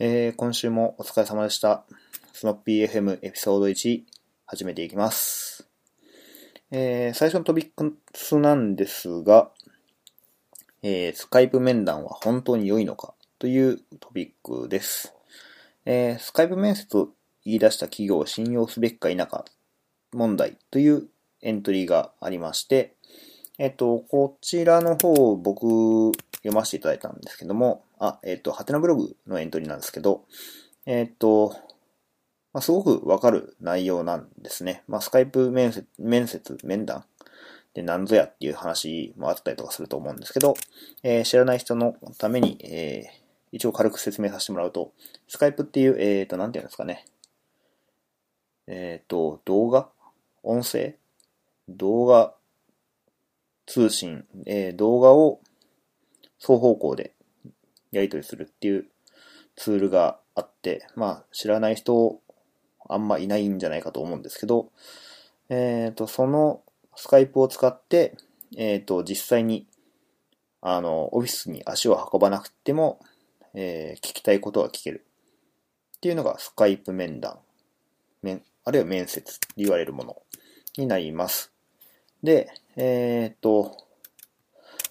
えー、今週もお疲れ様でした。スノッピー FM エピソード1始めていきます。えー、最初のトピックスなんですが、えー、スカイプ面談は本当に良いのかというトピックです。えー、スカイプ面接を言い出した企業を信用すべきか否か問題というエントリーがありまして、えっと、こちらの方僕読ませていただいたんですけども、あ、えっと、ハテナブログのエントリーなんですけど、えっと、まあ、すごくわかる内容なんですね。まあ、スカイプ面接、面接、面談で何ぞやっていう話もあったりとかすると思うんですけど、えー知らない人のために、えー一応軽く説明させてもらうと、スカイプっていう、えっ、と、なんていうんですかね。えっ、と、動画音声？動画通信、えー動画を双方向でやり取りするっていうツールがあって、まあ、知らない人あんまいないんじゃないかと思うんですけど、えっ、と、そのスカイプを使って、えっ、と、実際に、あの、オフィスに足を運ばなくても、えー聞きたいことが聞ける。っていうのがスカイプ面談。面、あるいは面接って言われるものになります。で、えっ、と、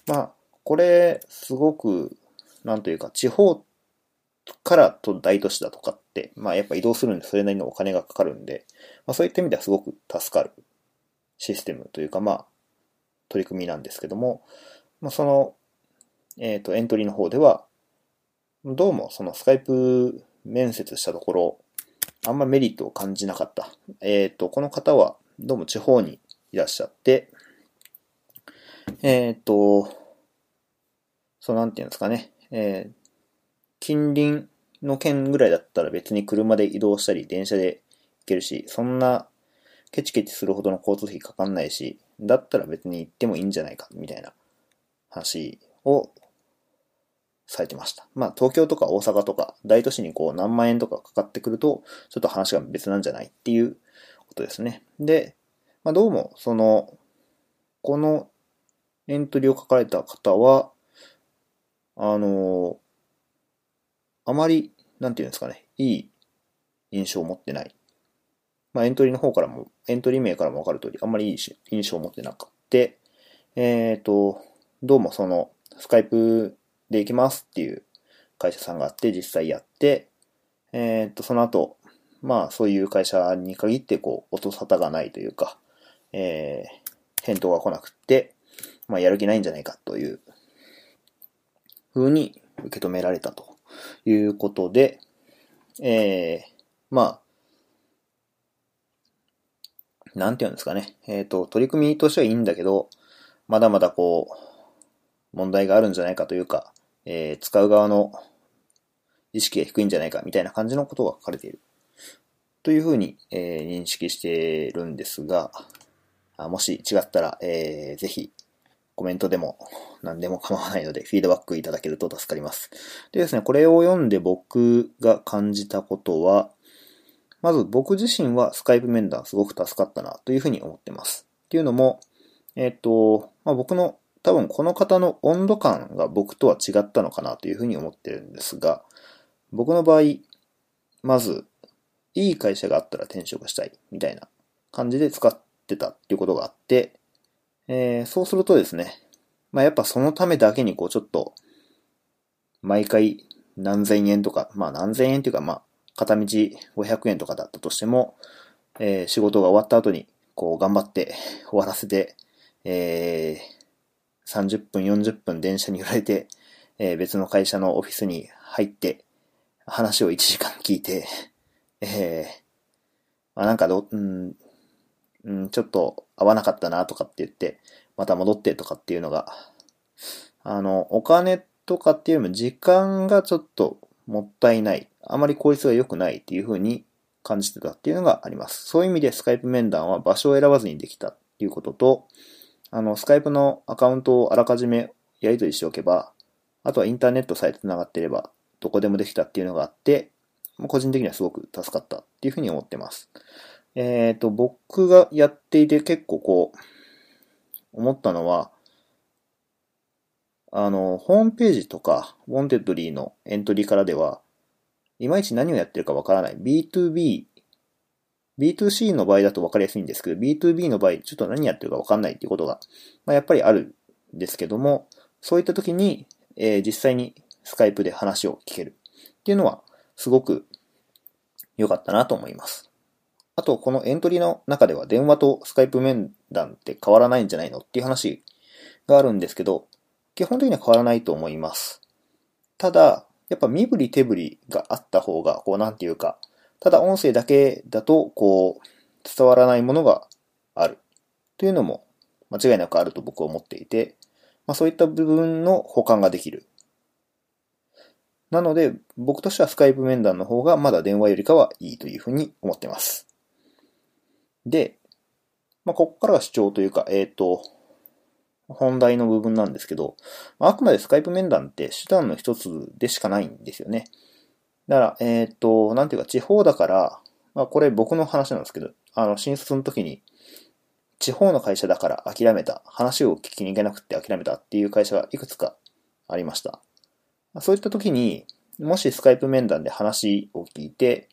まあ、これ、すごく、なんというか、地方からと大都市だとかって、まあ、やっぱ移動するんで、それなりのお金がかかるんで、まあ、そういった意味ではすごく助かるシステムというか、まあ、取り組みなんですけども、まあ、その、えっ、と、エントリーの方では、どうも、そのスカイプ面接したところ、あんまメリットを感じなかった。えっ、と、この方は、どうも地方にいらっしゃって、えっ、と、そうなんていうんですかね、えー近隣の県ぐらいだったら別に車で移動したり電車で行けるし、そんなケチケチするほどの交通費かかんないし、だったら別に行ってもいいんじゃないか、みたいな話をされてました。まあ東京とか大阪とか大都市にこう何万円とかかかってくると、ちょっと話が別なんじゃないっていうことですね。で、まあどうもその、このエントリーを書かれた方は、あの、あまり、なんていうんですかね、いい印象を持ってない。まあ、エントリーの方からも、エントリー名からもわかる通り、あんまりいい印象を持ってなくて、えっ、と、どうもその、スカイプで行きますっていう会社さんがあって、実際やって、えっ、と、その後、まあ、そういう会社に限って、こう、音沙汰がないというか、えー、返答が来なくって、まあ、やる気ないんじゃないかという風に受け止められたということで、えー、まあ、なんていうんですかね。えっ、と、取り組みとしてはいいんだけど、まだまだこう、問題があるんじゃないかというか、えー使う側の意識が低いんじゃないかみたいな感じのことが書かれている。というふうに、えー認識しているんですが、あもし違ったら、えーぜひコメントでも何でも構わないのでフィードバックいただけると助かります。でですね、これを読んで僕が感じたことは、まず僕自身はスカイプ面談すごく助かったなというふうに思ってます。っていうのも、えっ、と、まあ、僕の多分この方の温度感が僕とは違ったのかなというふうに思ってるんですが、僕の場合、まず、いい会社があったら転職したいみたいな感じで使ってたっていうことがあって、えーそうするとですね、まあやっぱそのためだけにこうちょっと、毎回何千円とか、まあ何千円っていうかまあ、片道500円とかだったとしても、えー仕事が終わった後に、こう頑張って終わらせて、えー30分、40分電車に揺られて、えー別の会社のオフィスに入って、話を1時間聞いて、えーまあなんかど、うん、うん、ちょっと合わなかったなとかって言って、また戻ってとかっていうのが、あの、お金とかっていうよりも時間がちょっともったいない。あまり効率が良くないっていう風に感じてたっていうのがあります。そういう意味でスカイプ面談は場所を選ばずにできたっていうことと、あの、スカイプのアカウントをあらかじめやり取りしておけば、あとはインターネットさえ繋がっていれば、どこでもできたっていうのがあって、個人的にはすごく助かったっていうふうに思ってます。えっ、と、僕がやっていて結構こう、思ったのは、あの、ホームページとか、 Wantedly のエントリーからでは、いまいち何をやってるかわからない。B2B、B2C の場合だとわかりやすいんですけど、B2B の場合、ちょっと何やってるかわかんないっていうことが、まあ、やっぱりあるんですけども、そういった時に、えー、実際にスカイプで話を聞けるっていうのは、すごく良かったなと思います。あと、このエントリーの中では電話とスカイプ面談って変わらないんじゃないのっていう話があるんですけど、基本的には変わらないと思います。ただ、やっぱ身振り手振りがあった方が、こうなんていうか、ただ音声だけだと、こう、伝わらないものがあるというのも間違いなくあると僕は思っていて、まあそういった部分の補完ができる。なので、僕としてはスカイプ面談の方がまだ電話よりかはいいというふうに思ってます。で、まあここからが主張というか、えっ、ー、と、本題の部分なんですけど、あくまでスカイプ面談って手段の一つでしかないんですよね。だから、えっ、ー、と、なんていうか、地方だから、まあ、これ僕の話なんですけど、あの、新卒の時に、地方の会社だから諦めた、話を聞きに行けなくて諦めたっていう会社がいくつかありました。そういった時に、もしスカイプ面談で話を聞いて、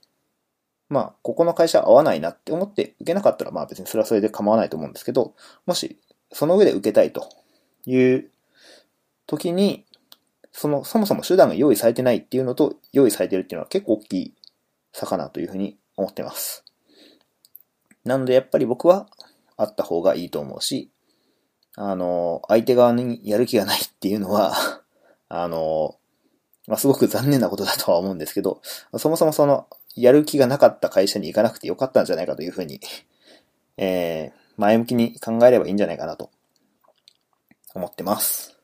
まあ、ここの会社合わないなって思って受けなかったら、まあ別にそれはそれで構わないと思うんですけど、もしその上で受けたいという時に、その、そもそも手段が用意されてないっていうのと、用意されてるっていうのは結構大きい差かなというふうに思ってます。なのでやっぱり僕はあった方がいいと思うし、あの、相手側にやる気がないっていうのはあの、まあ、すごく残念なことだとは思うんですけど、そもそもその、やる気がなかった会社に行かなくてよかったんじゃないかというふうに、えー、前向きに考えればいいんじゃないかなと思ってます。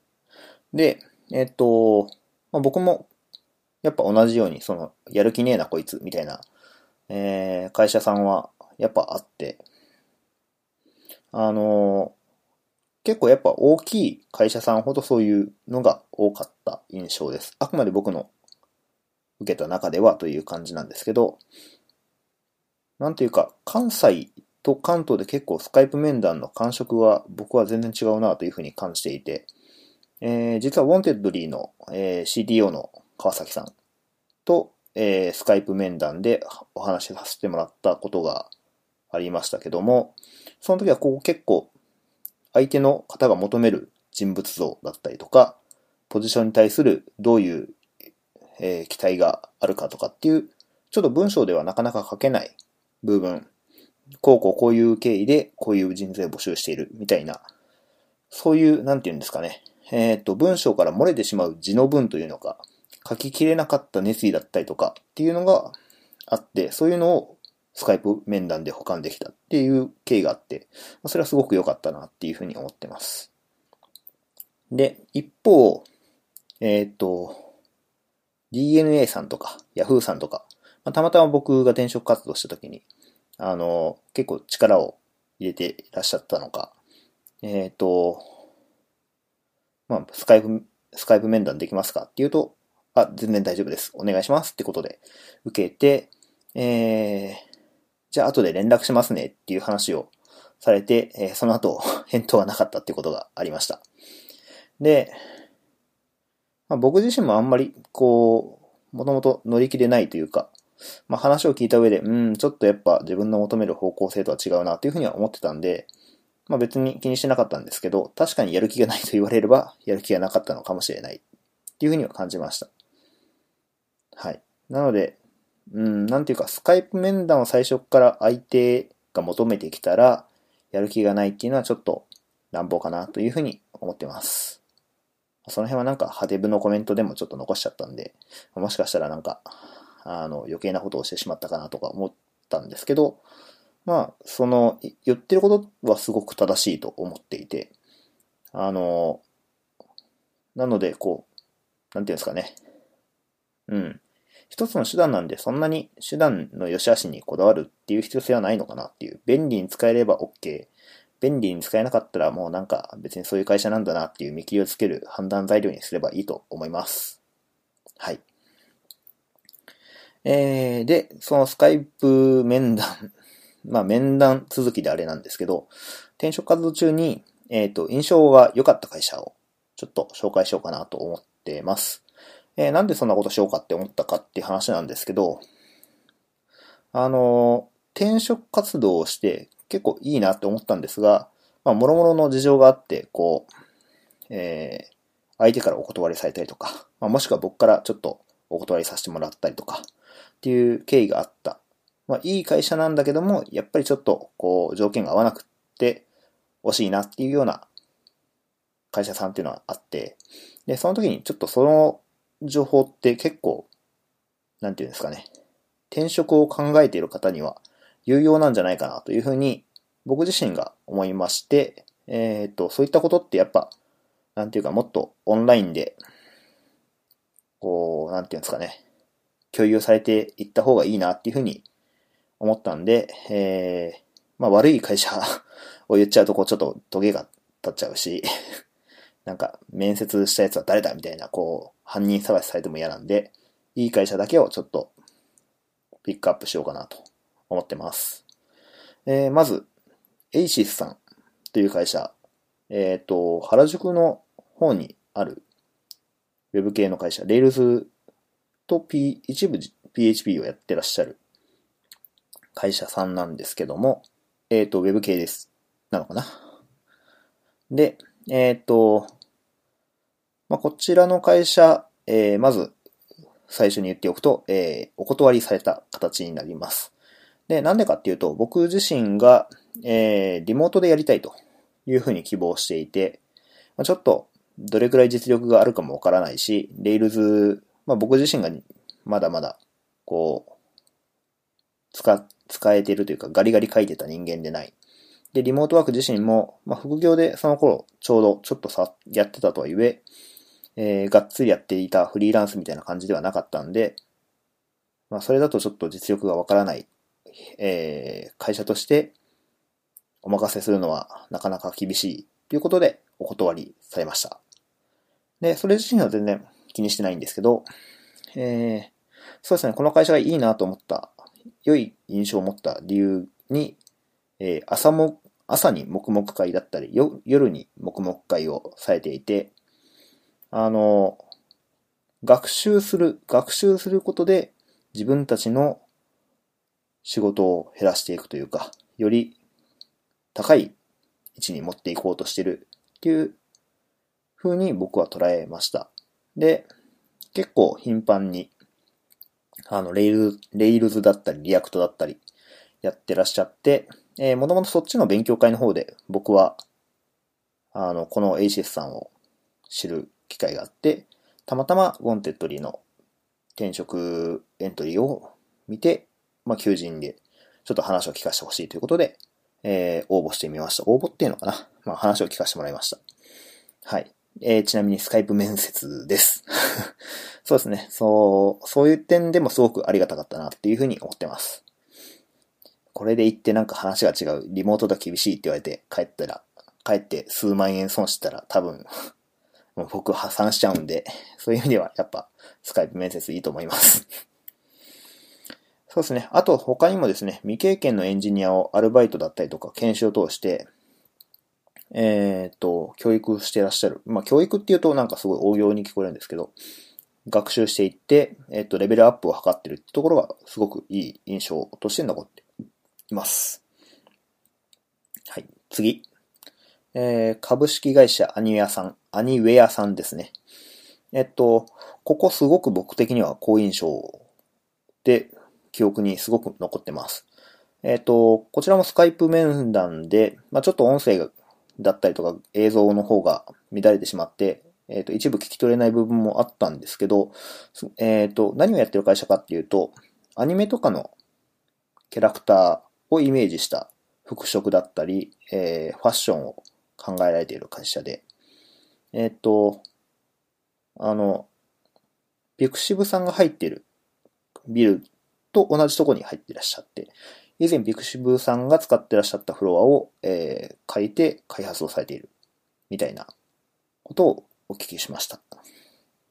で、えっと、まあ、僕もやっぱ同じように、その、やる気ねえなこいつみたいな、えー、会社さんはやっぱあって、あの結構やっぱ大きい会社さんほどそういうのが多かった印象です。あくまで僕の受けた中ではという感じなんですけど、なんていうか、関西と関東で結構スカイプ面談の感触は僕は全然違うなというふうに感じていて、えー、実は Wantedly の、えー、CTO の川崎さんと、えー、スカイプ面談でお話しさせてもらったことがありましたけども、その時はここ結構相手の方が求める人物像だったりとか、ポジションに対するどういう、えー、期待があるかとかっていう、ちょっと文章ではなかなか書けない部分こうこうこういう経緯でこういう人材を募集しているみたいな、そういう、なんて言うんですかね。えっ、と、文章から漏れてしまう字の文というのか、書ききれなかった熱意だったりとかっていうのがあって、そういうのをスカイプ面談で保管できたっていう経緯があって、それはすごく良かったなっていうふうに思ってます。で、一方、えっ、と、DNA さんとか Yahoo さんとか、まあ、たまたま僕が転職活動した時に、あの、結構力を入れていらっしゃったのか、えっ、ー、と、まあ、スカイプ、スカイプ面談できますかっていうと、あ、全然大丈夫です。お願いしますってことで受けて、えー、じゃあ後で連絡しますねっていう話をされて、えー、その後返答がなかったってことがありました。で、まあ、僕自身もあんまりこう、もともと乗り気でないというか、まあ、話を聞いた上で、うん、ちょっとやっぱ自分の求める方向性とは違うなというふうには思ってたんで、まあ別に気にしてなかったんですけど、確かにやる気がないと言われれば、やる気がなかったのかもしれないっていうふうには感じました。はい。なので、うん、なんていうか、スカイプ面談を最初から相手が求めてきたら、やる気がないっていうのはちょっと乱暴かなというふうに思ってます。その辺はなんか、ハデブのコメントでもちょっと残しちゃったんで、もしかしたらなんか、あの、余計なことをしてしまったかなとか思ったんですけど、まあ、その、言ってることはすごく正しいと思っていて、あの、なので、こう、なんていうんですかね。うん。一つの手段なんで、そんなに手段の良し悪しにこだわるっていう必要性はないのかなっていう。便利に使えれば OK。便利に使えなかったらもうなんか別にそういう会社なんだなっていう見切りをつける判断材料にすればいいと思います。はい。えー、で、そのスカイプ面談、まあ面談続きであれなんですけど、転職活動中に、えっ、ー、と、印象が良かった会社をちょっと紹介しようかなと思ってます。えー、なんでそんなことしようかって思ったかっていう話なんですけど、あの、転職活動をして結構いいなって思ったんですが、まあ、もろもろの事情があって、こう、えー、相手からお断りされたりとか、まあ、もしくは僕からちょっとお断りさせてもらったりとか、っていう経緯があった。まあ、いい会社なんだけども、やっぱりちょっと、こう、条件が合わなくって、惜しいなっていうような会社さんっていうのはあって、で、その時にちょっとその情報って結構、なんていうんですかね、転職を考えている方には有用なんじゃないかなというふうに僕自身が思いまして、えっ、と、そういったことってやっぱ、なんていうかもっとオンラインで、こう、なんていうんですかね、共有されていった方がいいなっていうふうに思ったんで、えー、まあ悪い会社 を言っちゃうとこうちょっとトゲが立っちゃうし なんか面接したやつは誰だみたいなこう犯人探しされても嫌なんで、いい会社だけをちょっとピックアップしようかなと思ってます。えー、まず、エイシスさんという会社、えっ、ー、と、原宿の方にあるウェブ系の会社、Rails と P、一部 PHP をやってらっしゃる会社さんなんですけども、えっ、ー、と、ウェブ系です。なのかな？で、えっ、ー、と、まあ、こちらの会社、えー、まず、最初に言っておくと、えー、お断りされた形になります。で、なんでかっていうと、僕自身が、えー、リモートでやりたいというふうに希望していて、まあ、ちょっと、どれくらい実力があるかもわからないし、Rails、まあ、僕自身がまだまだ、こう、使、使えてるというか、ガリガリ書いてた人間でない。で、リモートワーク自身も、まあ、副業でその頃、ちょうどちょっとさ、やってたとはいえ、えー、がっつりやっていたフリーランスみたいな感じではなかったんで、まあ、それだとちょっと実力がわからない、えー、会社としてお任せするのはなかなか厳しいということでお断りされました。で、それ自身は全然気にしてないんですけど、えー、そうですね、この会社がいいなと思った、良い印象を持った理由に、えー、朝も、朝に黙々会だったり、夜に黙々会をされていて、あの、学習する、学習することで自分たちの仕事を減らしていくというか、より高い位置に持っていこうとしてるっていう風に僕は捉えました。で、結構頻繁に、あの、 Rail、Rails だったり、 React だったり、やってらっしゃって、えー、もともとそっちの勉強会の方で僕は、あの、この ACS さんを知る機会があって、たまたま Wantedly の転職エントリーを見て、まあ、求人でちょっと話を聞かせてほしいということで、えー、応募してみました。応募っていうのかな？まあ、話を聞かせてもらいました。はい。えー、ちなみにスカイプ面接です。そうですね。そう、そういう点でもすごくありがたかったなっていうふうに思ってます。これで行ってなんか話が違う、リモートだ厳しいって言われて帰ったら、帰って数万円損したら多分 もう僕破産しちゃうんで、そういう意味ではやっぱスカイプ面接いいと思います。そうですね。あと他にもですね、未経験のエンジニアをアルバイトだったりとか研修を通して、えっ、と、教育してらっしゃる。まあ、教育っていうとなんかすごい応用に聞こえるんですけど、学習していって、えっ、と、レベルアップを図ってるってところがすごくいい印象として残っています。はい。次。えー、株式会社アニウェアさん、アニウェアさんですね。えっと、ここすごく僕的には好印象で、記憶にすごく残ってます。えっと、こちらもスカイプ面談で、まあ、ちょっと音声だったりとか映像の方が乱れてしまって、えっと、一部聞き取れない部分もあったんですけど、えっと、何をやってる会社かっていうと、アニメとかのキャラクターをイメージした服飾だったり、えー、ファッションを考えられている会社で、えっ、と、あの、ピクシブさんが入っているビルと同じとこに入っていらっしゃって、以前ピクシブさんが使ってらっしゃったフロアを、えー、借りて開発をされているみたいなことをお聞きしました。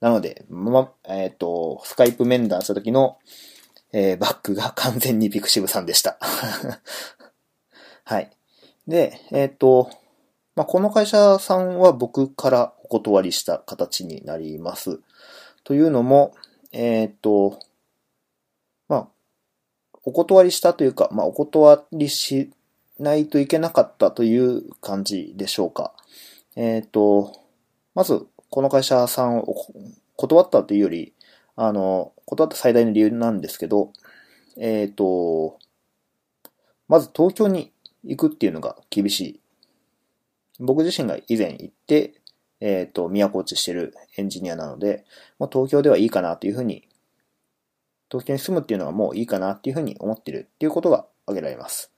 なので、ま、えっ、ー、と、スカイプ面談した時の、えー、バックが完全にピクシブさんでした。はい。で、えっ、ー、と、まあ、この会社さんは僕からお断りした形になります。というのも、えっ、と、まあ、お断りしたというか、まあ、お断りしないといけなかったという感じでしょうか。えっ、と、まず、この会社さんを断ったというより、あの、断った最大の理由なんですけど、えっ、と、まず東京に行くっていうのが厳しい。僕自身が以前行って、えっ、と、都落ちしてるエンジニアなので、もう東京ではいいかなというふうに、東京に住むっていうのはもういいかなっていうふうに思ってるっていうことが挙げられます。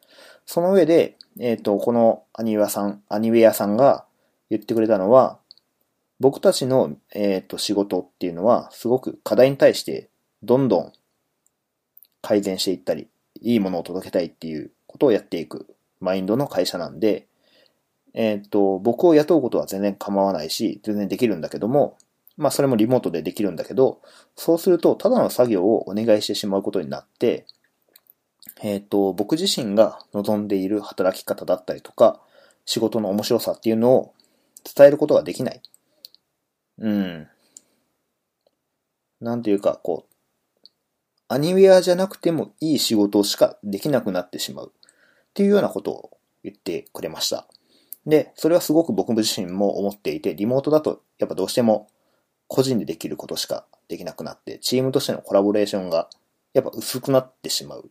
その上で、えっ、と、このアニウェアさん、アニウェアさんが言ってくれたのは、僕たちの、えっ、と、仕事っていうのは、すごく課題に対して、どんどん改善していったり、いいものを届けたいっていうことをやっていくマインドの会社なんで、えっ、と、僕を雇うことは全然構わないし、全然できるんだけども、まあそれもリモートでできるんだけど、そうすると、ただの作業をお願いしてしまうことになって、えっ、と、僕自身が望んでいる働き方だったりとか、仕事の面白さっていうのを伝えることができない。うん。なんていうか、こう、アニウェアじゃなくてもいい仕事しかできなくなってしまう。っていうようなことを言ってくれました。で、それはすごく僕自身も思っていて、リモートだとやっぱどうしても個人でできることしかできなくなって、チームとしてのコラボレーションがやっぱ薄くなってしまう。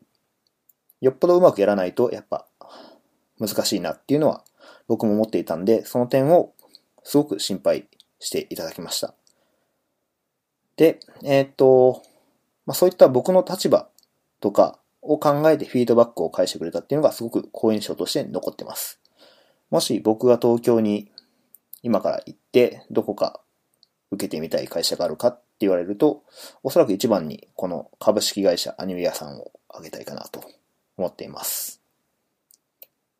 よっぽどうまくやらないとやっぱ難しいなっていうのは僕も思っていたんで、その点をすごく心配していただきました。で、えー、っと、まあ、そういった僕の立場とかを考えてフィードバックを返してくれたっていうのがすごく好印象として残ってます。もし僕が東京に今から行ってどこか受けてみたい会社があるかって言われると、おそらく一番にこの株式会社アニメ屋さんを挙げたいかなと思っています。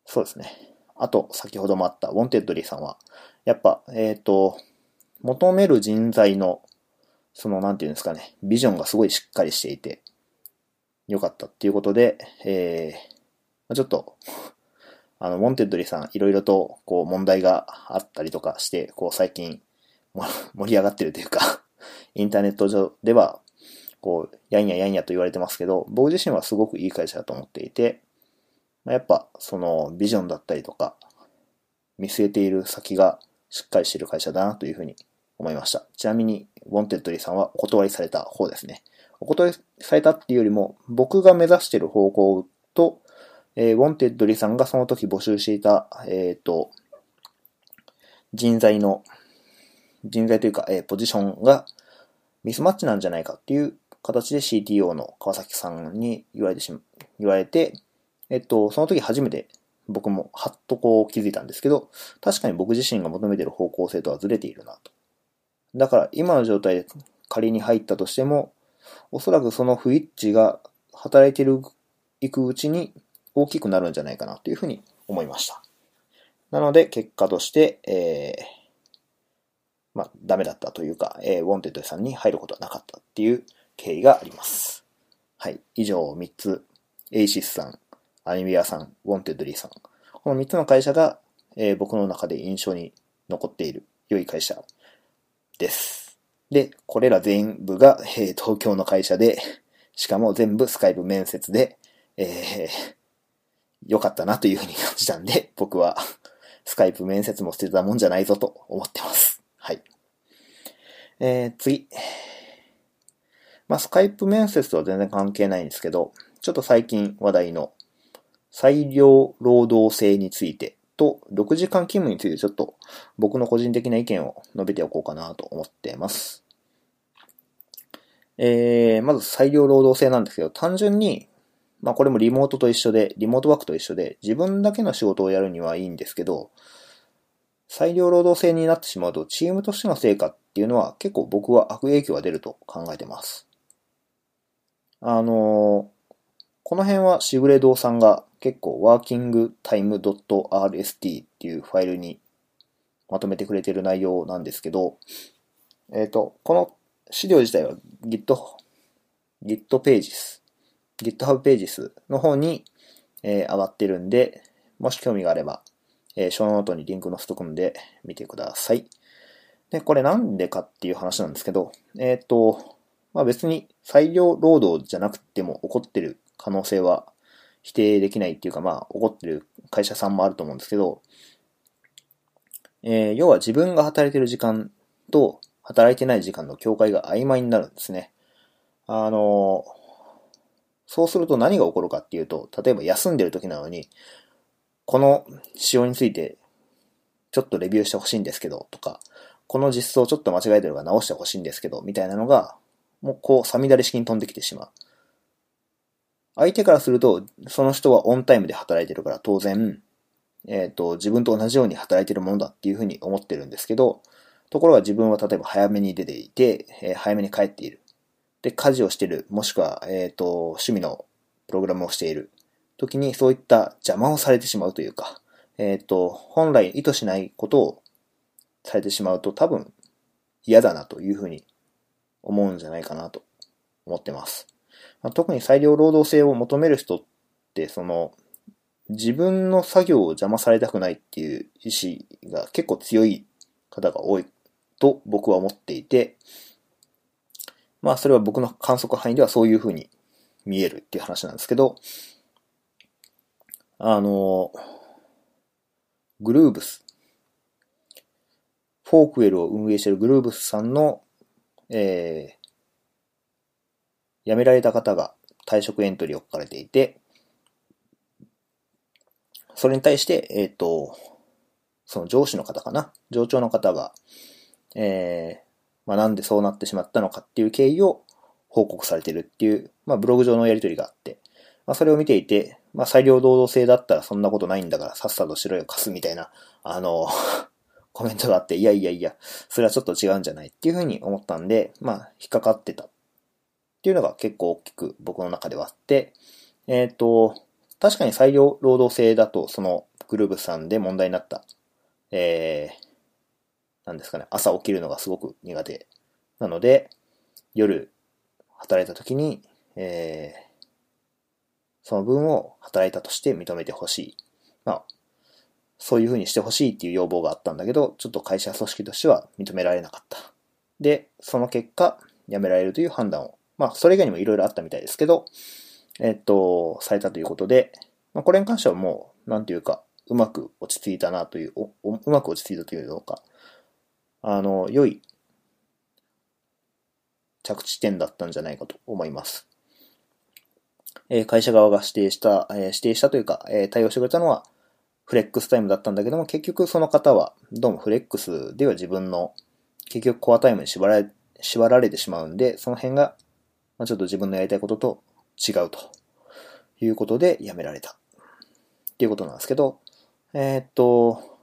そうですね。あと、先ほどもあった Wantedly さんは、やっぱ、えっ、ー、と、求める人材の、その、なんていうんですかね、ビジョンがすごいしっかりしていて、よかったっていうことで、えー、ちょっと、あの、 Wantedly さん、いろいろと、こう、問題があったりとかして、こう、最近、盛り上がってるというか インターネット上では、こう、やんややんやと言われてますけど、僕自身はすごくいい会社だと思っていて、やっぱ、その、ビジョンだったりとか、見据えている先がしっかりしている会社だなというふうに思いました。ちなみに、 Wantedly さんはお断りされた方ですね。お断りされたっていうよりも、僕が目指している方向と、えー、 Wantedly さんがその時募集していた、えっ、ー、と、人材の、人材というか、えー、ポジションがミスマッチなんじゃないかっていう形で CTO の川崎さんに言われてしま、言われて、えっと、その時初めて僕もはっとこう気づいたんですけど、確かに僕自身が求めてる方向性とはずれているなと。だから今の状態で仮に入ったとしても、おそらくその不一致が働いてる、いくうちに大きくなるんじゃないかなというふうに思いました。なので結果として、えー、まあ、ダメだったというか、えー、 Wantedly さんに入ることはなかったっていう経緯があります。はい。以上3つ、エイシスさん、アニメ屋さん、 Wantedly さん。この3つの会社が、えー、僕の中で印象に残っている良い会社です。で、これら全部が、えー、東京の会社で、しかも全部スカイプ面接で、えー、良かったなというふうに感じたんで、僕はスカイプ面接も捨てたもんじゃないぞと思ってます。はい。えー、次。まあ、スカイプ面接とは全然関係ないんですけど、ちょっと最近話題の裁量労働制についてと、6時間勤務についてちょっと僕の個人的な意見を述べておこうかなと思っています。えー、まず裁量労働制なんですけど、単純に、まあこれもリモートと一緒で、リモートワークと一緒で、自分だけの仕事をやるにはいいんですけど、裁量労働制になってしまうと、チームとしての成果っていうのは結構僕は悪影響が出ると考えてます。あのこの辺はシグレドさんが結構 workingtime.rst っていうファイルにまとめてくれてる内容なんですけど、えっ、ー、と、この資料自体は Git、Git Pages、GitHub Pages の方に、えー、上がってるんで、もし興味があれば、えー、ショーノートにリンク載せとくんで見てください。で、これなんでかっていう話なんですけど、えっ、と、まあ別に裁量労働じゃなくても起こってる可能性は否定できないっていうか、まあ起こってる会社さんもあると思うんですけど、えー、要は自分が働いてる時間と働いてない時間の境界が曖昧になるんですね。あのそうすると何が起こるかっていうと、例えば休んでる時なのに、この仕様についてちょっとレビューしてほしいんですけど、とか、この実装ちょっと間違えてるから直してほしいんですけど、みたいなのが、もうこう、さみだれ式に飛んできてしまう。相手からすると、その人はオンタイムで働いてるから当然、えっ、ー、と、自分と同じように働いてるものだっていうふうに思ってるんですけど、ところが自分は例えば早めに出ていて、えー、早めに帰っている。で、家事をしている、もしくは、えっ、ー、と、趣味のプログラムをしている時にそういった邪魔をされてしまうというか、えっ、と、本来意図しないことをされてしまうと多分嫌だなというふうに思うんじゃないかなと思ってます。まあ、特に裁量労働性を求める人って、その、自分の作業を邪魔されたくないっていう意志が結構強い方が多いと僕は思っていて、まあそれは僕の観測範囲ではそういう風に見えるっていう話なんですけど、あの、 grooves Forkwell を運営している grooves さんの、えー、辞められた方が退職エントリーを書かれていて、それに対して、えっ、ー、と、その上司の方かな？上長の方が、えー、まあ、なんでそうなってしまったのかっていう経緯を報告されてるっていう、まあ、ブログ上のやりとりがあって、まあ、それを見ていて、まあ、裁量労働制だったらそんなことないんだからさっさとしろよ、貸すみたいな、あの コメントがあって、いやいやいや、それはちょっと違うんじゃないっていうふうに思ったんで、まあ、引っかかってたっていうのが結構大きく僕の中ではあって、えっ、ー、と、確かに裁量労働制だと、そのグルーブさんで問題になった、えー、なんですかね、朝起きるのがすごく苦手なので、夜働いた時に、えー、その分を働いたとして認めてほしい。まあ、そういう風にしてほしいっていう要望があったんだけど、ちょっと会社組織としては認められなかった。で、その結果、辞められるという判断を、まあ、それ以外にもいろいろあったみたいですけど、えっと、されたということで、まあ、これに関してはもう、なんていうか、うまく落ち着いたなという、おうまく落ち着いたというのか、あの、良い着地点だったんじゃないかと思います。え、会社側が指定した、え、指定したというか、え、対応してくれたのは、フレックスタイムだったんだけども、結局その方は、どうもフレックスでは自分の、結局コアタイムに縛られ、縛られてしまうんで、その辺が、まあ、ちょっと自分のやりたいことと違うということで辞められた。っていうことなんですけど、えー、っと、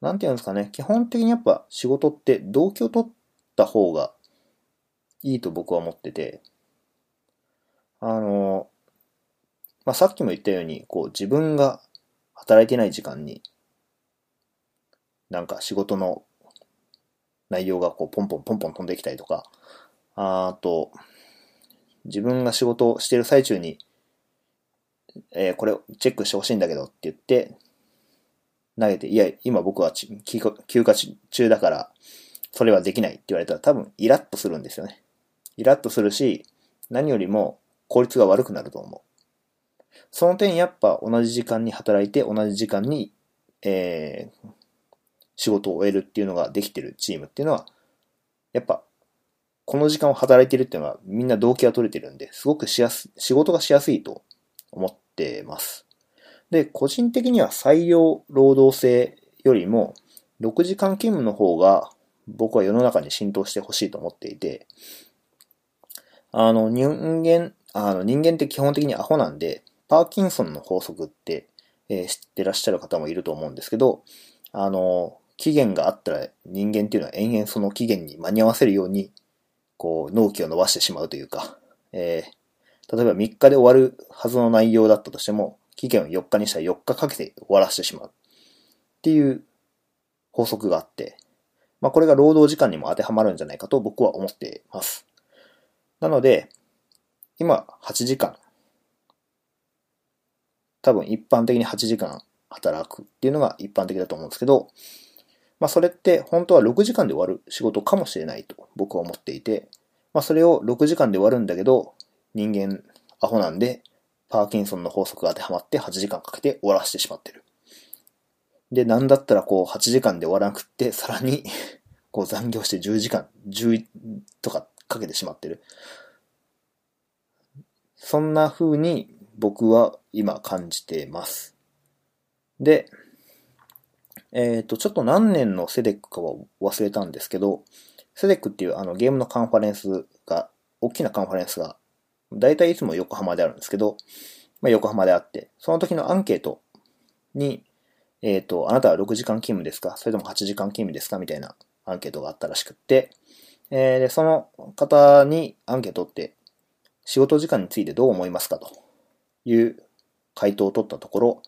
なんていうんですかね、基本的にやっぱ仕事って動機を取った方がいいと僕は思ってて、あの、まあ、さっきも言ったように、こう自分が働いてない時間に、なんか仕事の内容がこうポンポンポンポン飛んできたりとか、あと、自分が仕事をしてる最中に、えー、これをチェックしてほしいんだけどって言って、投げて、いや、今僕は休暇中だから、それはできないって言われたら多分イラッとするんですよね。イラッとするし、何よりも効率が悪くなると思う。その点やっぱ同じ時間に働いて同じ時間に、えー、仕事を終えるっていうのができてるチームっていうのは、やっぱ、この時間を働いてるっていうのはみんな動機が取れてるんで、すごくしやす、仕事がしやすいと思ってます。で、個人的には採用労働制よりも、6時間勤務の方が僕は世の中に浸透してほしいと思っていて、あの、人間、あの、人間って基本的にアホなんで、パーキンソンの法則って、えー、知ってらっしゃる方もいると思うんですけど、あの、期限があったら人間っていうのは延々その期限に間に合わせるように、こう、納期を伸ばしてしまうというか、えー、例えば3日で終わるはずの内容だったとしても、期限を4日にしたら4日かけて終わらせてしまう。っていう法則があって、まあこれが労働時間にも当てはまるんじゃないかと僕は思っています。なので、今8時間多分一般的に8時間働くっていうのが一般的だと思うんですけど、まあそれって本当は6時間で終わる仕事かもしれないと僕は思っていて、まあそれを6時間で終わるんだけど、人間アホなんで、パーキンソンの法則が当てはまって8時間かけて終わらせてしまってる。で、なんだったらこう8時間で終わらなくって、さらにこう残業して10時間、10とかかけてしまってる。そんな風に僕は今感じています。で、えっ、ー、と、ちょっと何年のセデックかは忘れたんですけど、セデックっていうあのゲームのカンファレンスが、大きなカンファレンスが、だいたいいつも横浜であるんですけど、まあ、横浜であって、その時のアンケートに、えっ、ー、と、あなたは6時間勤務ですか？それとも8時間勤務ですか？みたいなアンケートがあったらしくって、えー、で、その方にアンケートって、仕事時間についてどう思いますか？という回答を取ったところ、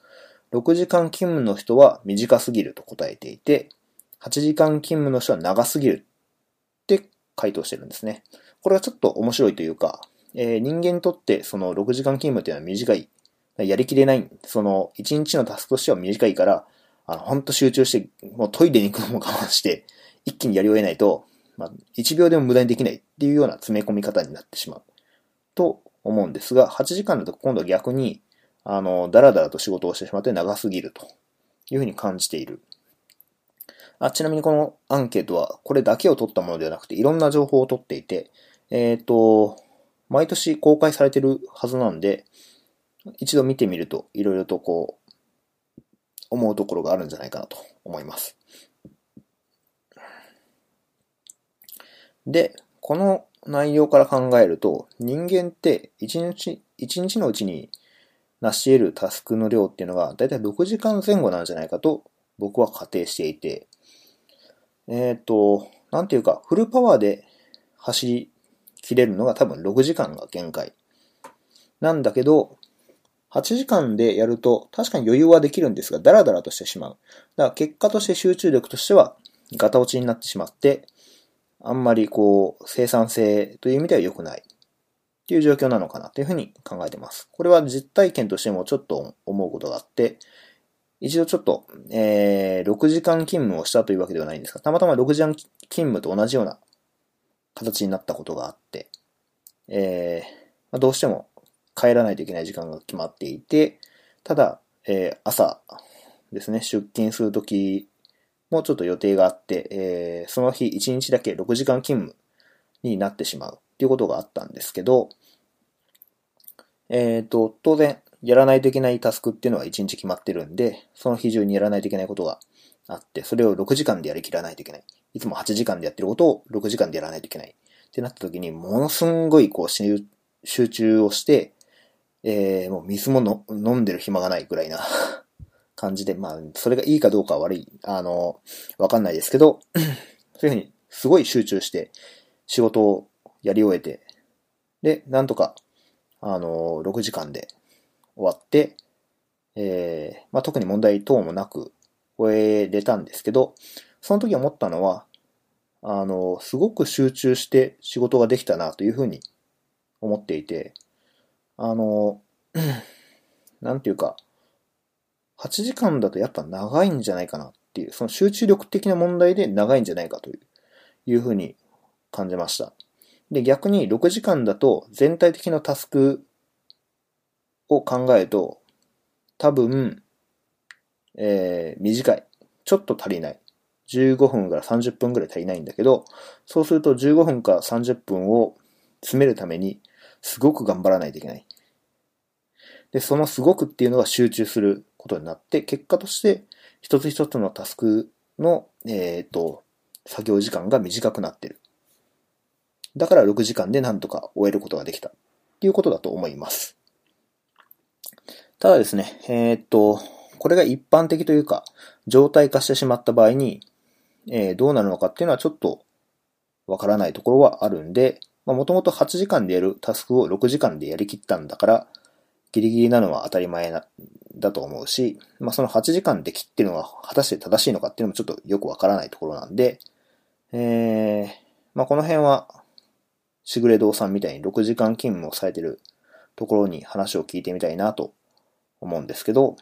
6時間勤務の人は短すぎると答えていて、8時間勤務の人は長すぎるって回答してるんですね。これはちょっと面白いというか、えー、人間にとってその6時間勤務っていうのは短い。やりきれない。その1日のタスクとしては短いから、あの、ほんと集中して、もうトイレに行くのも我慢して、一気にやり終えないと、まあ、1秒でも無駄にできないっていうような詰め込み方になってしまう。と思うんですが、8時間だと今度は逆に、あの、だらだらと仕事をしてしまって長すぎるというふうに感じている。あちなみにこのアンケートはこれだけを取ったものではなくていろんな情報を取っていて、えっ、ー、と、毎年公開されてるはずなんで、一度見てみるといろいろとこう、思うところがあるんじゃないかなと思います。で、この内容から考えると、人間って一日、一日のうちに成し得るタスクの量っていうのが、だいたい6時間前後なんじゃないかと僕は仮定していて、えっ、ー、と、なんていうか、フルパワーで走り切れるのが多分6時間が限界。なんだけど、8時間でやると確かに余裕はできるんですが、ダラダラとしてしまう。だから結果として集中力としてはガタ落ちになってしまって、あんまりこう、生産性という意味では良くないっていう状況なのかなというふうに考えてます。これは実体験としてもちょっと思うことがあって、一度ちょっと、えー、6時間勤務をしたというわけではないんですが、たまたま6時間勤務と同じような形になったことがあって、えー、まあ、どうしても帰らないといけない時間が決まっていて、ただ、えー、朝ですね、出勤するときもうちょっと予定があって、えー、その日1日だけ6時間勤務になってしまうっていうことがあったんですけど、えっ、ー、と、当然、やらないといけないタスクっていうのは1日決まってるんで、その日中にやらないといけないことがあって、それを6時間でやりきらないといけない。いつも8時間でやってることを6時間でやらないといけない。ってなった時に、ものすんごいこう集中をして、えー、もう水も飲んでる暇がないぐらいな感じで、まあ、それがいいかどうかは悪い、あの、わかんないですけど、そういうふうに、すごい集中して、仕事をやり終えて、で、なんとか、あの、6時間で終わって、えー、まあ、特に問題等もなく終えれたんですけど、その時思ったのは、あの、すごく集中して仕事ができたなというふうに思っていて、あの、なんていうか、8時間だとやっぱ長いんじゃないかなっていう、その集中力的な問題で長いんじゃないかという、いうふうに感じました。で、逆に6時間だと全体的なタスクを考えると、多分、えー、短い。ちょっと足りない。15分から30分ぐらい足りないんだけど、そうすると15分から30分を詰めるために、すごく頑張らないといけない。で、そのすごくっていうのが集中することになって、結果として一つ一つのタスクの、えっ、ー、と、作業時間が短くなってる。だから6時間でなんとか終えることができた。っていうことだと思います。ただですね、えっ、ー、と、これが一般的というか、状態化してしまった場合に、えー、どうなるのかっていうのはちょっとわからないところはあるんで、もともと8時間でやるタスクを6時間でやりきったんだから、ギリギリなのは当たり前な、だと思うし、まあ、その8時間で切ってるのが果たして正しいのかっていうのもちょっとよくわからないところなんで、えー、まあ、この辺は、しぐれ堂さんみたいに6時間勤務をされてるところに話を聞いてみたいなと思うんですけど、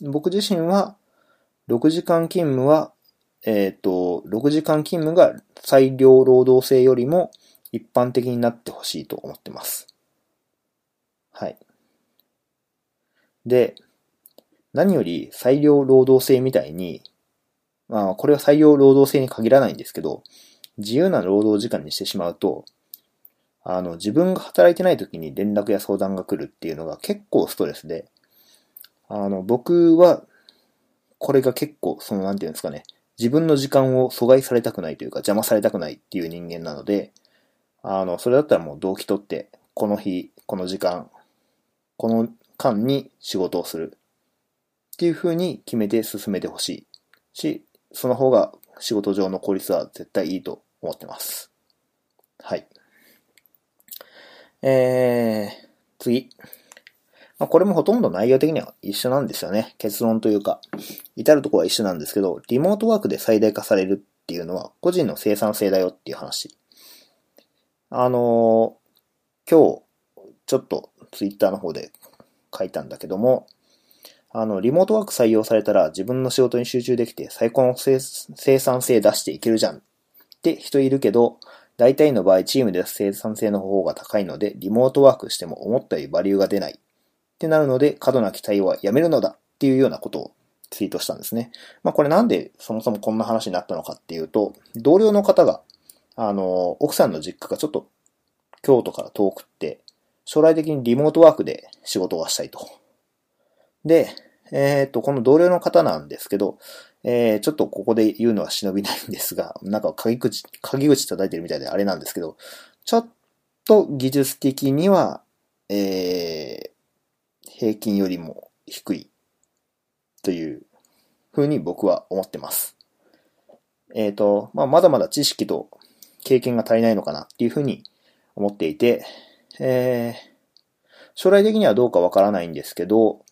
僕自身は、6時間勤務は、えっ、と、6時間勤務が裁量労働制よりも一般的になってほしいと思ってます。はい。で、何より裁量労働制みたいに、まあ、これは裁量労働制に限らないんですけど、自由な労働時間にしてしまうと、あの、自分が働いてない時に連絡や相談が来るっていうのが結構ストレスで、あの、僕は、これが結構、その、なんていうんですかね、自分の時間を阻害されたくないというか、邪魔されたくないっていう人間なので、あの、それだったらもう動機取って、この日、この時間、この間に仕事をする。っていう風に決めて進めてほしいし、その方が仕事上の効率は絶対いいと思ってます。はい。えー、次。まあ、これもほとんど内容的には一緒なんですよね。結論というか、至るところは一緒なんですけど、リモートワークで最大化されるっていうのは個人の生産性だよっていう話。あのー、今日、ちょっとツイッターの方で書いたんだけども、あの、リモートワーク採用されたら自分の仕事に集中できて最高の生産性出していけるじゃんって人いるけど、大体の場合チームで生産性の方が高いので、リモートワークしても思ったよりバリューが出ないってなるので、過度な期待はやめるのだっていうようなことをツイートしたんですね。まあこれなんでそもそもこんな話になったのかっていうと、同僚の方が、あの、奥さんの実家がちょっと京都から遠くって、将来的にリモートワークで仕事がしたいと。で、えっ、ー、と、この同僚の方なんですけど、えー、ちょっとここで言うのは忍びないんですが、なんか鍵口、鍵口叩いてるみたいであれなんですけど、ちょっと技術的には、えー、平均よりも低いというふうに僕は思ってます。えっ、ー、と、まあ、まだまだ知識と経験が足りないのかなっていうふうに思っていて、えー、将来的にはどうかわからないんですけど、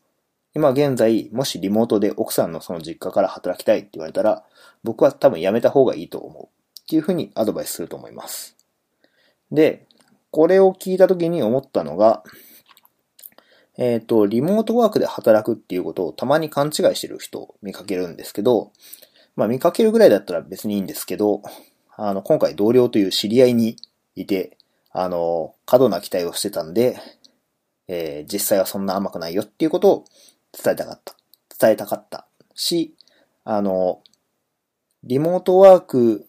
今現在、もしリモートで奥さんのその実家から働きたいって言われたら、僕は多分やめた方がいいと思う。っていうふうにアドバイスすると思います。で、これを聞いた時に思ったのが、えっ、ー、と、リモートワークで働くっていうことをたまに勘違いしてる人を見かけるんですけど、まあ見かけるぐらいだったら別にいいんですけど、あの、今回同僚という知り合いにいて、あの、過度な期待をしてたんで、えー、実際はそんな甘くないよっていうことを伝えたかった。伝えたかったし、あの、リモートワーク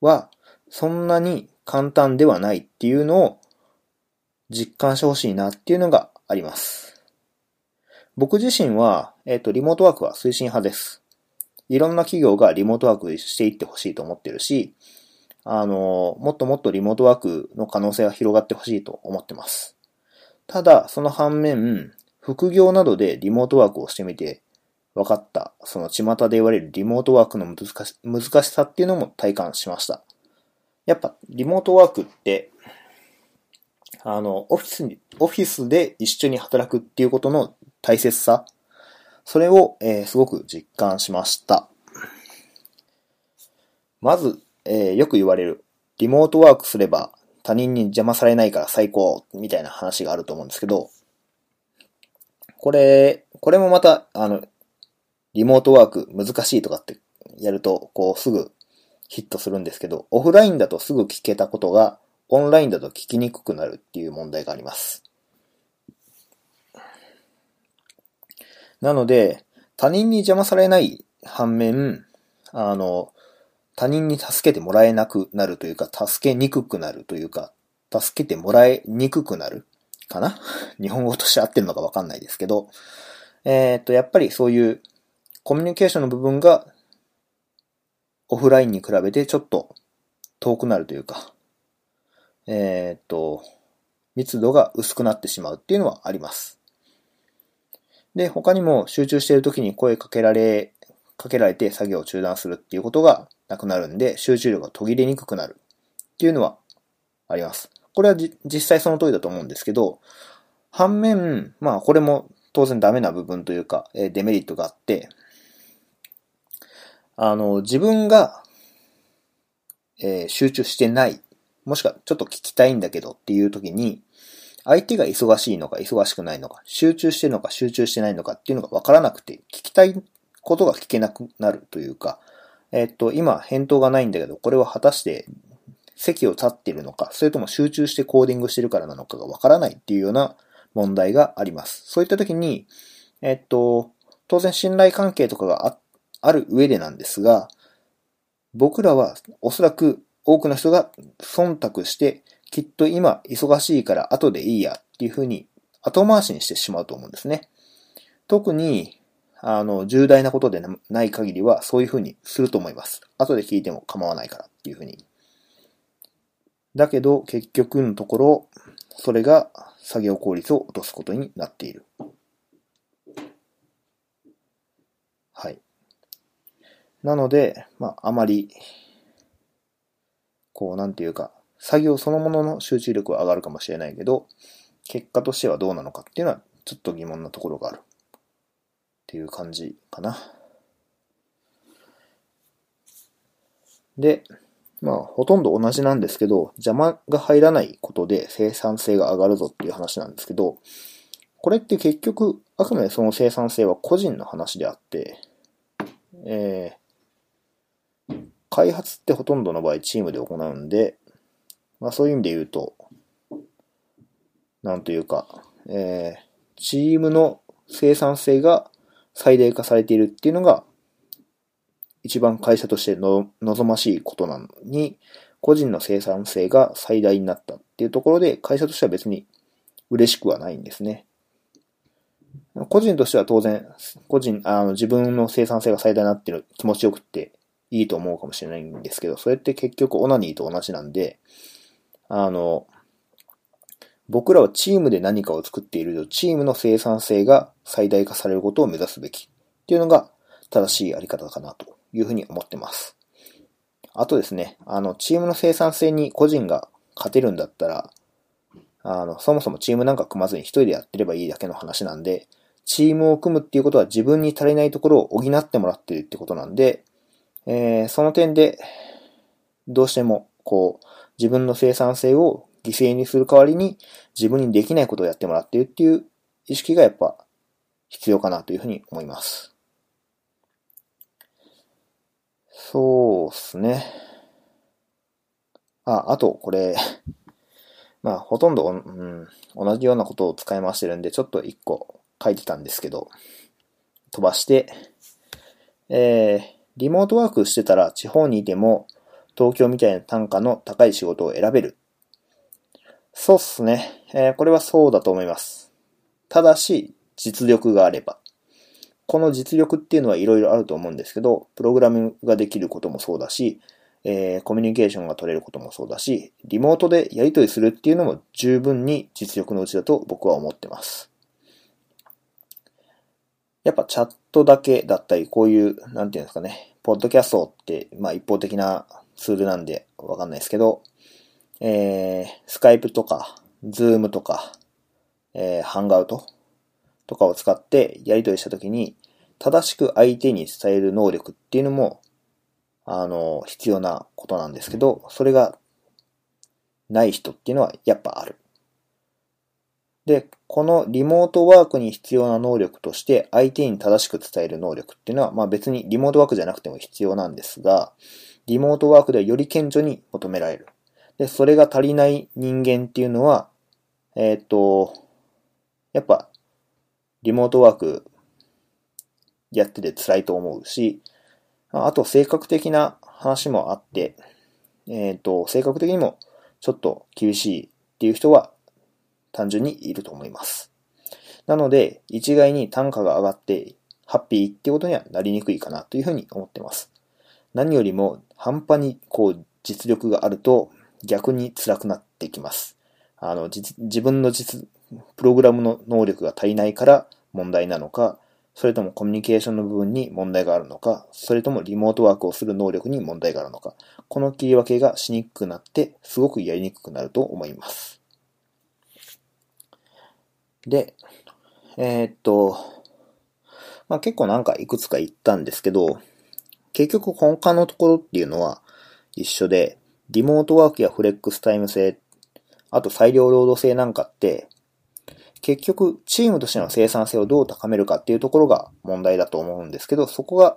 はそんなに簡単ではないっていうのを実感してほしいなっていうのがあります。僕自身は、えっ、ー、と、リモートワークは推進派です。いろんな企業がリモートワークしていってほしいと思ってるし、あの、もっともっとリモートワークの可能性が広がってほしいと思ってます。ただ、その反面、副業などでリモートワークをしてみて分かった、その巷で言われるリモートワークの難し難しさっていうのも体感しました。やっぱリモートワークって、あの、オフィスに、オフィスで一緒に働くっていうことの大切さ、それを、えー、すごく実感しました。まず、えー、よく言われる、リモートワークすれば他人に邪魔されないから最高、みたいな話があると思うんですけど、これ、これもまた、あの、リモートワーク難しいとかってやると、こうすぐヒットするんですけど、オフラインだとすぐ聞けたことが、オンラインだと聞きにくくなるっていう問題があります。なので、他人に邪魔されない反面、あの、他人に助けてもらえなくなるというか、助けにくくなるというか、助けてもらえにくくなるかな？日本語として合ってるのかわかんないですけど、えー、っと、やっぱりそういうコミュニケーションの部分がオフラインに比べてちょっと遠くなるというか、えー、っと、密度が薄くなってしまうっていうのはあります。で、他にも集中している時に声かけられ、かけられて作業を中断するっていうことがなくなるんで、集中力が途切れにくくなるっていうのはあります。これは実際その通りだと思うんですけど、反面、まあこれも当然ダメな部分というか、えデメリットがあって、あの、自分が、えー、集中してない、もしくはちょっと聞きたいんだけどっていう時に、相手が忙しいのか忙しくないのか、集中してるのか集中してないのかっていうのがわからなくて、聞きたいことが聞けなくなるというか、えっと、今返答がないんだけど、これは果たして席を立っているのか、それとも集中してコーディングしてるからなのかがわからないっていうような問題があります。そういった時に、えっと、当然信頼関係とかがあある上でなんですが、僕らはおそらく多くの人が忖度して、きっと今忙しいから後でいいやっていうふうに後回しにしてしまうと思うんですね。特に、あの、重大なことでない限りはそういうふうにすると思います。後で聞いても構わないからっていうふうに。だけど、結局のところ、それが作業効率を落とすことになっている。はい。なので、まあ、あまり、こう、なんていうか、作業そのものの集中力は上がるかもしれないけど、結果としてはどうなのかっていうのは、ちょっと疑問なところがある。っていう感じかな。で、まあ、ほとんど同じなんですけど、邪魔が入らないことで生産性が上がるぞっていう話なんですけど、これって結局、あくまでその生産性は個人の話であって、えー、開発ってほとんどの場合チームで行うんで、まあそういう意味で言うと、なんというか、えー、チームの生産性が最大化されているっていうのが、一番会社としての望ましいことなのに、個人の生産性が最大になったっていうところで、会社としては別に嬉しくはないんですね。個人としては当然、個人、あの、自分の生産性が最大になってる気持ちよくっていいと思うかもしれないんですけど、それって結局オナニーと同じなんで、あの、僕らはチームで何かを作っていると、チームの生産性が最大化されることを目指すべきっていうのが正しいあり方かなというふうに思ってます。あとですね、あの、チームの生産性に個人が勝てるんだったら、あの、そもそもチームなんか組まずに一人でやってればいいだけの話なんで、チームを組むっていうことは自分に足りないところを補ってもらってるってことなんで、えー、その点で、どうしても、こう、自分の生産性を犠牲にする代わりに自分にできないことをやってもらってるっていう意識がやっぱ必要かなというふうに思います。そうっすね。あ、あと、これ まあ、ほとんど、うん、同じようなことを使い回してるんで、ちょっと一個書いてたんですけど、飛ばして、えー、リモートワークしてたら地方にいても東京みたいな単価の高い仕事を選べる。そうっすね。えー、これはそうだと思います。ただし、実力があれば。この実力っていうのはいろいろあると思うんですけど、プログラムができることもそうだし、えー、コミュニケーションが取れることもそうだし、リモートでやり取りするっていうのも十分に実力のうちだと僕は思ってます。やっぱチャットだけだったり、こういう、なんていうんですかね、ポッドキャストって、まあ一方的なツールなんでわかんないですけど、えー、スカイプとか、 Zoom とか、えー、 Hangout とかを使ってやり取りしたときに、正しく相手に伝える能力っていうのもあの、必要なことなんですけど、それがない人っていうのはやっぱある。で、このリモートワークに必要な能力として相手に正しく伝える能力っていうのは、まあ別にリモートワークじゃなくても必要なんですが、リモートワークではより顕著に求められる。で、それが足りない人間っていうのは、えっ、と、やっぱ、リモートワークやってて辛いと思うし、あと、性格的な話もあって、えっ、ー、と、性格的にもちょっと厳しいっていう人は単純にいると思います。なので、一概に単価が上がってハッピーってことにはなりにくいかなというふうに思ってます。何よりも半端にこう実力があると逆に辛くなってきます。あの、自分の実、プログラムの能力が足りないから問題なのか、それともコミュニケーションの部分に問題があるのか、それともリモートワークをする能力に問題があるのか、この切り分けがしにくくなって、すごくやりにくくなると思います。で、えー、っと、まあ、結構なんかいくつか言ったんですけど、結局根幹のところっていうのは一緒で、リモートワークやフレックスタイム制、あと裁量労働制なんかって、結局、チームとしての生産性をどう高めるかっていうところが問題だと思うんですけど、そこが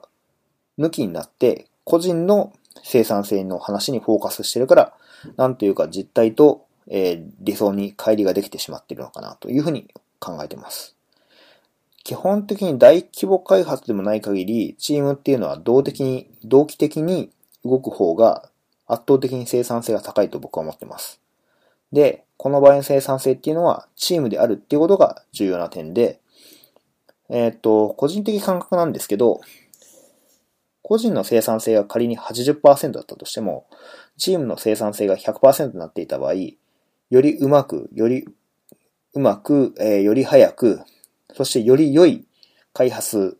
抜きになって、個人の生産性の話にフォーカスしてるから、なんというか実態と、えー、理想に乖離ができてしまっているのかなというふうに考えてます。基本的に大規模開発でもない限り、チームっていうのは動的に、動機的に動く方が圧倒的に生産性が高いと僕は思ってます。で、この場合の生産性っていうのはチームであるっていうことが重要な点で、えっ、と、個人的感覚なんですけど、個人の生産性が仮に80%だったとしても、チームの生産性が100%になっていた場合、よりうまく、よりうまく、えー、より早く、そしてより良い開発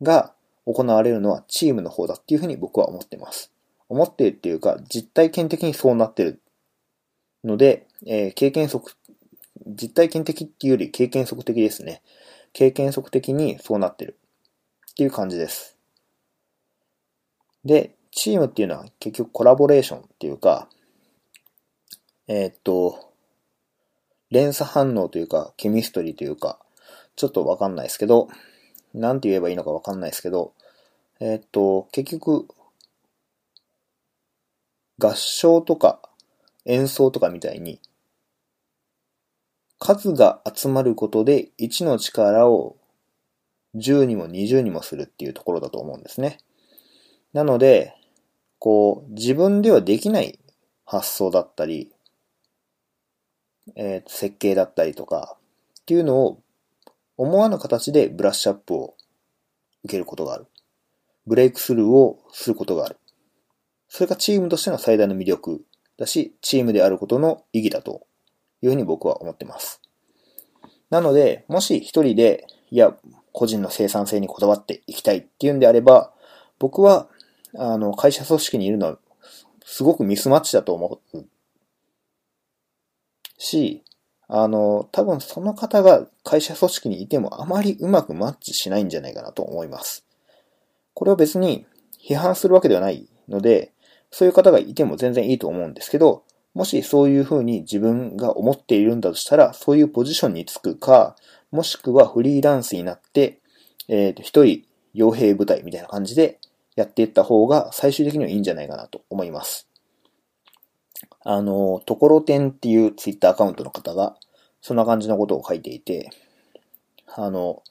が行われるのはチームの方だっていうふうに僕は思っています。思っているっていうか、実体験的にそうなってるので、えー、経験則、実体験的っていうより経験則的ですね。経験則的にそうなってるっていう感じです。で、チームっていうのは結局コラボレーションっていうか、えー、っと、連鎖反応というか、ケミストリーというか、ちょっとわかんないですけど、なんて言えばいいのかわかんないですけど、えー、っと、結局、合唱とか演奏とかみたいに、数が集まることで1の力を10にも20にもするっていうところだと思うんですね。なので、こう、自分ではできない発想だったり、えー、設計だったりとか、っていうのを思わぬ形でブラッシュアップを受けることがある。ブレイクスルーをすることがある。それがチームとしての最大の魅力だし、チームであることの意義だというふうに僕は思ってます。なので、もし一人で、いや、個人の生産性にこだわっていきたいっていうんであれば、僕はあの、会社組織にいるのは、すごくミスマッチだと思う。し、あの、多分その方が会社組織にいてもあまりうまくマッチしないんじゃないかなと思います。これは別に批判するわけではないので、そういう方がいても全然いいと思うんですけど、もしそういうふうに自分が思っているんだとしたら、そういうポジションにつくか、もしくはフリーランスになって、えっ、ー、と、一人傭兵部隊みたいな感じで、やっていった方が最終的にはいいんじゃないかなと思います。あの、ところてんっていうツイッターアカウントの方が、そんな感じのことを書いていて、あの、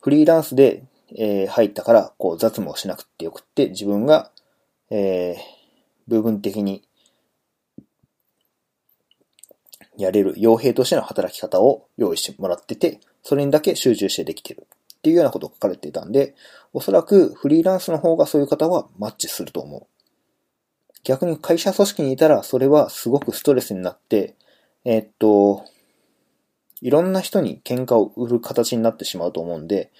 フリーランスで、えー、入ったから、こう、雑務をしなくてよくって、自分が、えー、部分的に、やれる傭兵としての働き方を用意してもらってて、それにだけ集中してできてるっていうようなことが書かれていたんで、おそらくフリーランスの方がそういう方はマッチすると思う。逆に会社組織にいたらそれはすごくストレスになって、えー、っと、いろんな人に喧嘩を売る形になってしまうと思うんで、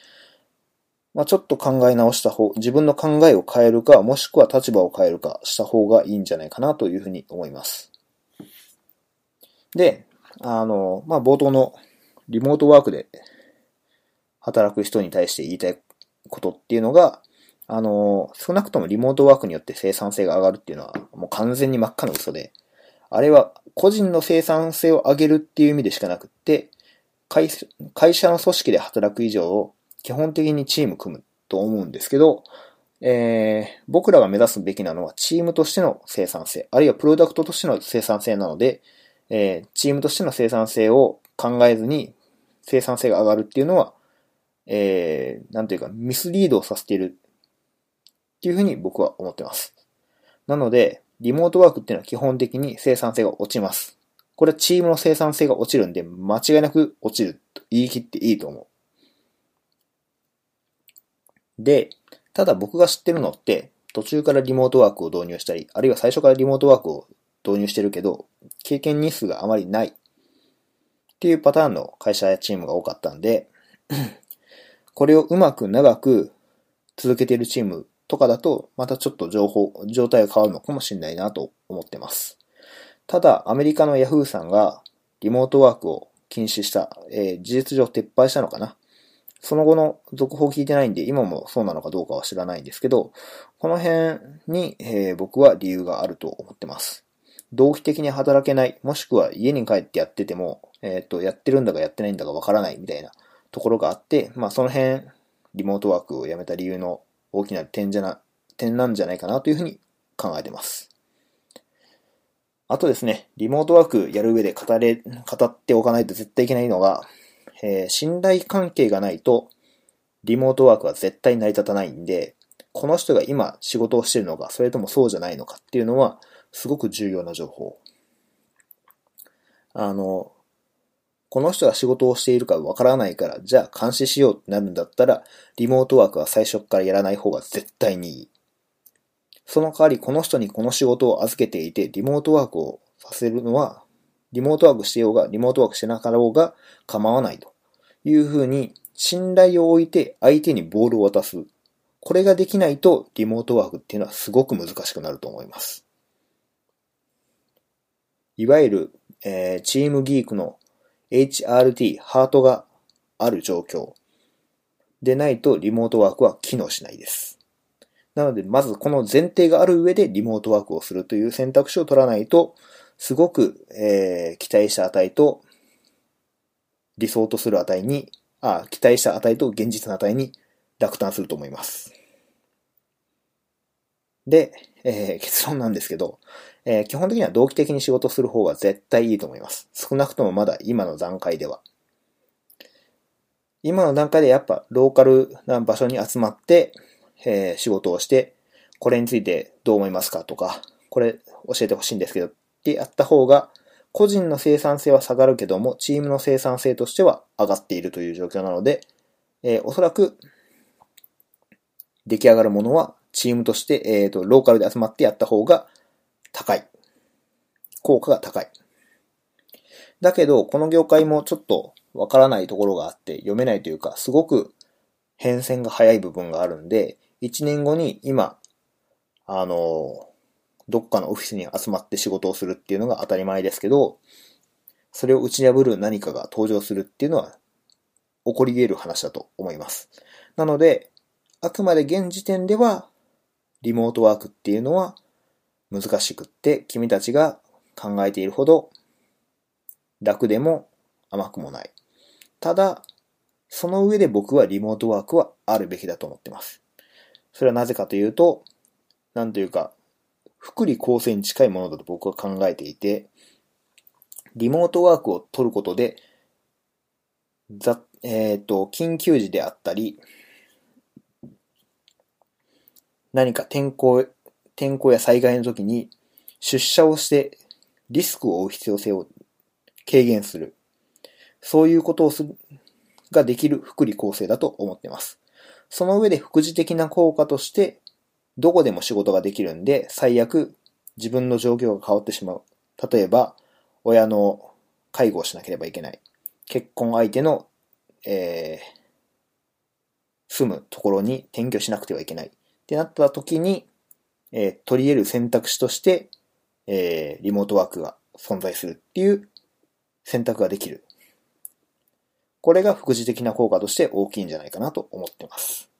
まあ、ちょっと考え直した方、自分の考えを変えるか、もしくは立場を変えるかした方がいいんじゃないかなというふうに思います。で、あの、まあ、冒頭のリモートワークで働く人に対して言いたいことっていうのが、あの、少なくともリモートワークによって生産性が上がるっていうのは、もう完全に真っ赤な嘘で、あれは個人の生産性を上げるっていう意味でしかなくって、会会社の組織で働く以上、基本的にチーム組むと思うんですけど、えー、僕らが目指すべきなのはチームとしての生産性、あるいはプロダクトとしての生産性なので、えー、チームとしての生産性を考えずに生産性が上がるっていうのは、えー、なんというか、ミスリードをさせているっていうふうに僕は思ってます。なので、リモートワークっていうのは基本的に生産性が落ちます。これはチームの生産性が落ちるんで、間違いなく落ちると言い切っていいと思う。で、ただ僕が知ってるのって、途中からリモートワークを導入したり、あるいは最初からリモートワークを導入してるけど、経験日数があまりないっていうパターンの会社やチームが多かったんで、これをうまく長く続けているチームとかだと、またちょっと情報、状態が変わるのかもしれないなと思ってます。ただ、アメリカの Yahoo さんがリモートワークを禁止した、えー、事実上撤廃したのかな。その後の続報を聞いてないんで、今もそうなのかどうかは知らないんですけど、この辺に、えー、僕は理由があると思ってます。同期的に働けない、もしくは家に帰ってやってても、えっ、ー、と、やってるんだかやってないんだかわからないみたいなところがあって、まあその辺、リモートワークをやめた理由の大きな点じゃな、点なんじゃないかなというふうに考えてます。あとですね、リモートワークやる上で語れ、語っておかないと絶対いけないのが、えー、信頼関係がないと、リモートワークは絶対成り立たないんで、この人が今仕事をしてるのか、それともそうじゃないのかっていうのは、すごく重要な情報。あの、この人が仕事をしているかわからないから、じゃあ監視しようってなるんだったら、リモートワークは最初からやらない方が絶対にいい。その代わり、この人にこの仕事を預けていて、リモートワークをさせるのは、リモートワークしてようが、リモートワークしてなかろうが構わないというふうに、信頼を置いて相手にボールを渡す。これができないと、リモートワークっていうのはすごく難しくなると思います。いわゆる、えー、チームギークの HRT、ハートがある状況でないとリモートワークは機能しないです。なので、まずこの前提がある上でリモートワークをするという選択肢を取らないと、すごく、えー、期待した値と理想とする値に、あ、期待した値と現実の値に落胆すると思います。で、えー、結論なんですけど、えー、基本的には同期的に仕事する方が絶対いいと思います。少なくともまだ今の段階では。今の段階でやっぱローカルな場所に集まって、えー、仕事をして、これについてどう思いますかとか、これ教えてほしいんですけどってやった方が、個人の生産性は下がるけども、チームの生産性としては上がっているという状況なので、えー、おそらく出来上がるものはチームとして、えっ、ー、と、ローカルで集まってやった方が高い。効果が高い。だけど、この業界もちょっとわからないところがあって読めないというか、すごく変遷が早い部分があるんで、1年後に今、あの、どっかのオフィスに集まって仕事をするっていうのが当たり前ですけど、それを打ち破る何かが登場するっていうのは起こり得る話だと思います。なので、あくまで現時点では、リモートワークっていうのは難しくって、君たちが考えているほど楽でも甘くもない。ただ、その上で僕はリモートワークはあるべきだと思ってます。それはなぜかというと、なんというか、福利厚生に近いものだと僕は考えていて、リモートワークを取ることで、ざ、えっ、ー、と、緊急時であったり、何か天候、天候や災害の時に出社をしてリスクを負う必要性を軽減する。そういうことをする、ができる福利厚生だと思っています。その上で副次的な効果として、どこでも仕事ができるんで、最悪自分の状況が変わってしまう。例えば、親の介護をしなければいけない。結婚相手の、えー、住むところに転居しなくてはいけない。ってなった時に、えー、取り得る選択肢として、えー、リモートワークが存在するっていう選択ができる。これが副次的な効果として大きいんじゃないかなと思ってます。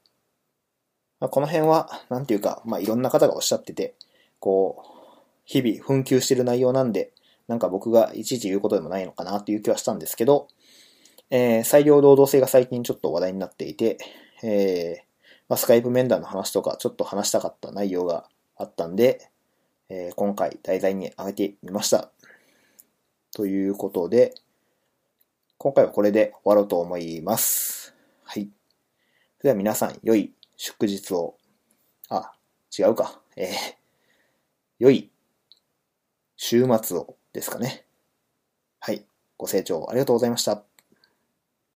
まあ、この辺は、なんていうか、まあ、いろんな方がおっしゃってて、こう、日々紛糾してる内容なんで、なんか僕がいちいち言うことでもないのかなっていう気はしたんですけど、えー、裁量労働制が最近ちょっと話題になっていて、えー、まあ、スカイプ面談の話とかちょっと話したかった内容があったんで、えー、今回題材に挙げてみました。ということで、今回はこれで終わろうと思います。はい。それでは皆さん、良い祝日を、あ、違うか。えー、良い週末をですかね。はい。ご清聴ありがとうございました。